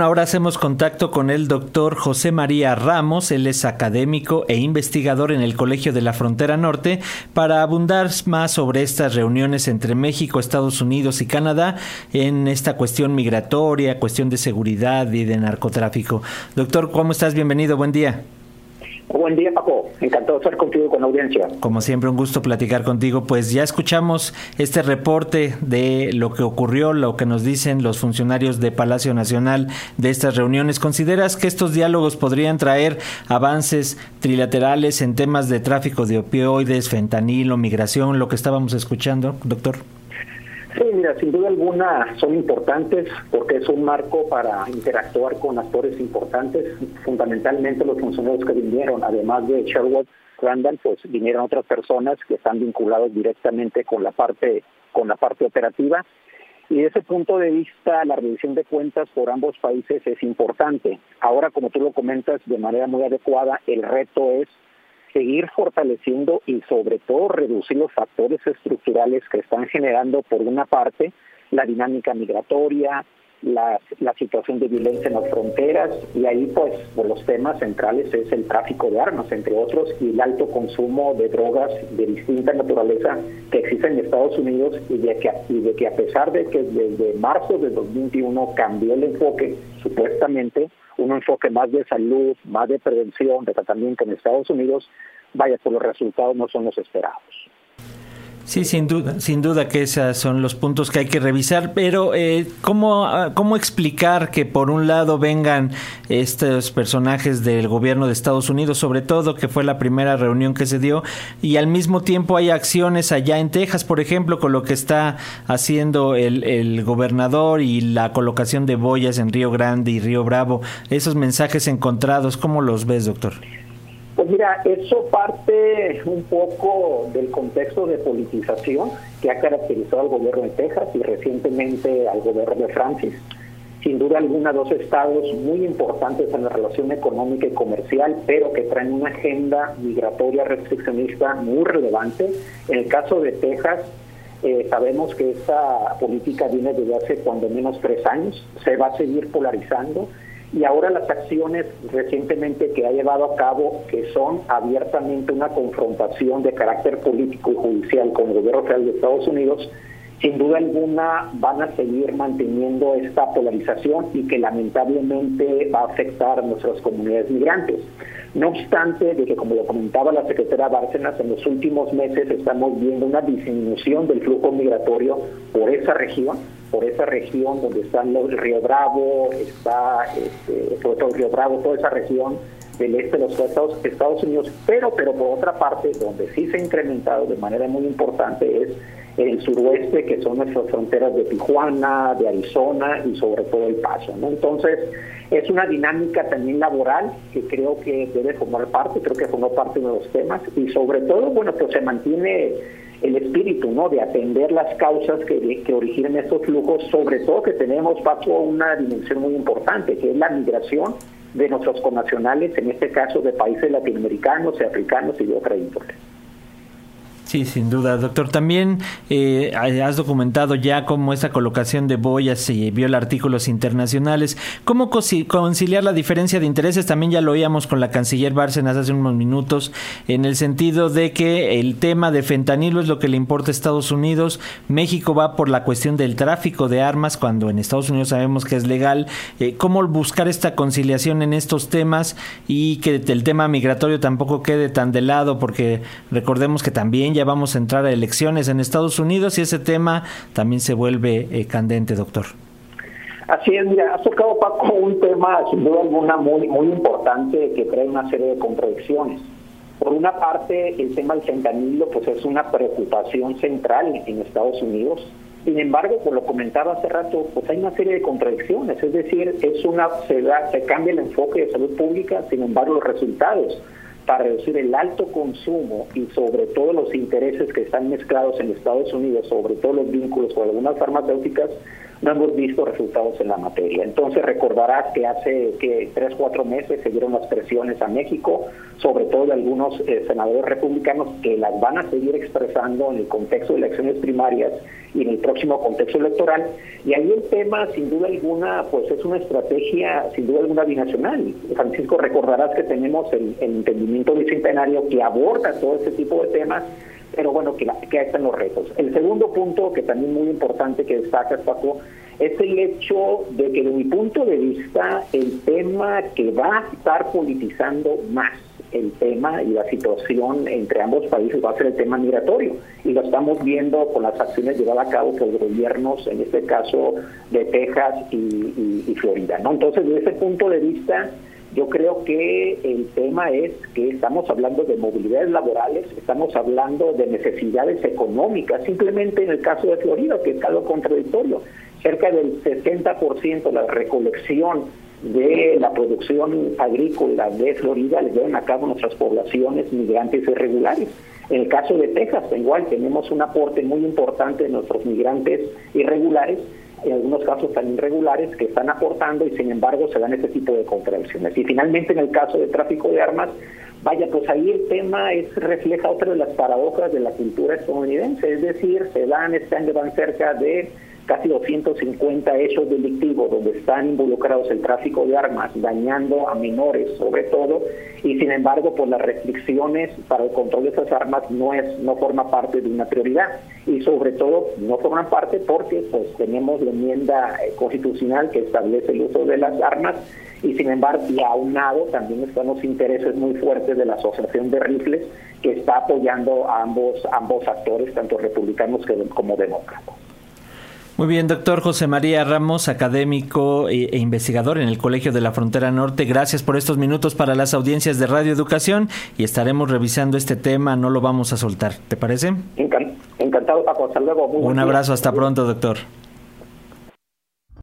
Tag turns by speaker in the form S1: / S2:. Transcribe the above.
S1: Ahora hacemos contacto con el doctor José María Ramos, él es académico e investigador en el Colegio de la Frontera Norte, para abundar más sobre estas reuniones entre México, Estados Unidos y Canadá en esta cuestión migratoria, cuestión de seguridad y de narcotráfico. Doctor, ¿cómo estás? Bienvenido, buen día.
S2: Buen día, Paco. Encantado de estar contigo con la audiencia.
S1: Como siempre, un gusto platicar contigo. Pues ya escuchamos este reporte de lo que ocurrió, lo que nos dicen los funcionarios de Palacio Nacional de estas reuniones. ¿Consideras que estos diálogos podrían traer avances trilaterales en temas de tráfico de opioides, fentanilo, migración, lo que estábamos escuchando, doctor?
S2: Mira, sin duda alguna son importantes porque es un marco para interactuar con actores importantes, fundamentalmente los funcionarios que vinieron, además de Sherwood Randall, pues vinieron otras personas que están vinculadas directamente con la parte con la parte operativa y desde ese punto de vista la revisión de cuentas por ambos países es importante. Ahora, como tú lo comentas de manera muy adecuada, el reto es seguir fortaleciendo y sobre todo reducir los factores estructurales que están generando, por una parte, la dinámica migratoria, la, la, situación de violencia en las fronteras y ahí pues los temas centrales es el tráfico de armas, entre otros, y el alto consumo de drogas de distinta naturaleza que existe en Estados Unidos y de que, y de que a pesar de que desde marzo de 2021 cambió el enfoque, supuestamente, un enfoque más de salud, más de prevención, de tratamiento en Estados Unidos, vaya, por los resultados no son los esperados.
S1: Sí, sin duda, sin duda que esos son los puntos que hay que revisar, pero eh, ¿cómo, ah, ¿cómo explicar que por un lado vengan estos personajes del gobierno de Estados Unidos, sobre todo que fue la primera reunión que se dio, y al mismo tiempo hay acciones allá en Texas, por ejemplo, con lo que está haciendo el, el gobernador y la colocación de boyas en Río Grande y Río Bravo? Esos mensajes encontrados, ¿cómo los ves, doctor?
S2: Mira, eso parte un poco del contexto de politización que ha caracterizado al gobierno de Texas y recientemente al gobierno de Francis. Sin duda alguna, dos estados muy importantes en la relación económica y comercial, pero que traen una agenda migratoria restriccionista muy relevante. En el caso de Texas, eh, sabemos que esta política viene desde hace cuando menos tres años, se va a seguir polarizando y ahora las acciones recientemente que ha llevado a cabo, que son abiertamente una confrontación de carácter político y judicial con el gobierno federal de Estados Unidos, sin duda alguna van a seguir manteniendo esta polarización y que lamentablemente va a afectar a nuestras comunidades migrantes. No obstante, de que como lo comentaba la secretaria Bárcenas, en los últimos meses estamos viendo una disminución del flujo migratorio por esa región, por esa región donde está el Río Bravo, está este, todo el Río Bravo, toda esa región del este de los Estados, Unidos, pero, pero por otra parte, donde sí se ha incrementado de manera muy importante es el suroeste, que son nuestras fronteras de Tijuana, de Arizona y sobre todo El Paso. Entonces, es una dinámica también laboral que creo que debe formar parte, creo que formó parte de los temas y sobre todo, bueno, pues se mantiene el espíritu, ¿no? De atender las causas que, que originan estos flujos, sobre todo que tenemos, Paco, una dimensión muy importante, que es la migración de nuestros connacionales, en este caso de países latinoamericanos y africanos y de otra índole.
S1: Sí, sin duda, doctor. También eh, has documentado ya cómo esta colocación de boyas se viola artículos internacionales. ¿Cómo conciliar la diferencia de intereses? También ya lo oíamos con la canciller Bárcenas hace unos minutos, en el sentido de que el tema de fentanilo es lo que le importa a Estados Unidos. México va por la cuestión del tráfico de armas, cuando en Estados Unidos sabemos que es legal. Eh, ¿Cómo buscar esta conciliación en estos temas y que el tema migratorio tampoco quede tan de lado? Porque recordemos que también ya vamos a entrar a elecciones en Estados Unidos y ese tema también se vuelve eh, candente, doctor.
S2: Así es, mira, has tocado Paco un tema sin duda alguna muy, muy importante que trae una serie de contradicciones. Por una parte, el tema del fentanilo pues es una preocupación central en Estados Unidos. Sin embargo, como lo comentaba hace rato, pues hay una serie de contradicciones, es decir, es una se, da, se cambia el enfoque de salud pública, sin embargo los resultados para reducir el alto consumo y sobre todo los intereses que están mezclados en Estados Unidos, sobre todo los vínculos con algunas farmacéuticas, no hemos visto resultados en la materia. Entonces recordarás que hace que tres, cuatro meses se dieron las presiones a México, sobre todo de algunos eh, senadores republicanos que las van a seguir expresando en el contexto de elecciones primarias y en el próximo contexto electoral. Y ahí el tema, sin duda alguna, pues es una estrategia, sin duda alguna, binacional. Francisco, recordarás que tenemos el, el entendimiento bicentenario que aborda todo este tipo de temas pero bueno, que, que ahí están los retos. El segundo punto, que también muy importante que destaca Paco, es el hecho de que, de mi punto de vista, el tema que va a estar politizando más el tema y la situación entre ambos países va a ser el tema migratorio. Y lo estamos viendo con las acciones llevadas a cabo por gobiernos, en este caso de Texas y, y Florida. ¿no? Entonces, desde ese punto de vista, yo creo que el tema es que estamos hablando de movilidades laborales, estamos hablando de necesidades económicas, simplemente en el caso de Florida, que es algo contradictorio. Cerca del 60% de la recolección de la producción agrícola de Florida le llevan a cabo nuestras poblaciones migrantes irregulares. En el caso de Texas, igual tenemos un aporte muy importante de nuestros migrantes irregulares en algunos casos tan irregulares que están aportando y sin embargo se dan este tipo de contradicciones. Y finalmente en el caso de tráfico de armas, vaya, pues ahí el tema es refleja otra de las paradojas de la cultura estadounidense, es decir, se dan, están, van cerca de casi 250 hechos delictivos donde están involucrados el tráfico de armas, dañando a menores sobre todo, y sin embargo, pues las restricciones para el control de esas armas no es no forma parte de una prioridad. Y sobre todo no forman parte porque pues tenemos la enmienda eh, constitucional que establece el uso de las armas y sin embargo y aunado también están los intereses muy fuertes de la asociación de rifles que está apoyando a ambos ambos actores tanto republicanos como demócratas
S1: muy bien, doctor José María Ramos, académico e, e, investigador en el Colegio de la Frontera Norte. Gracias por estos minutos para las audiencias de Radio Educación y estaremos revisando este tema, no lo vamos a soltar. ¿Te parece?
S2: Encantado, Paco. Hasta luego.
S1: Un abrazo, hasta pronto, doctor.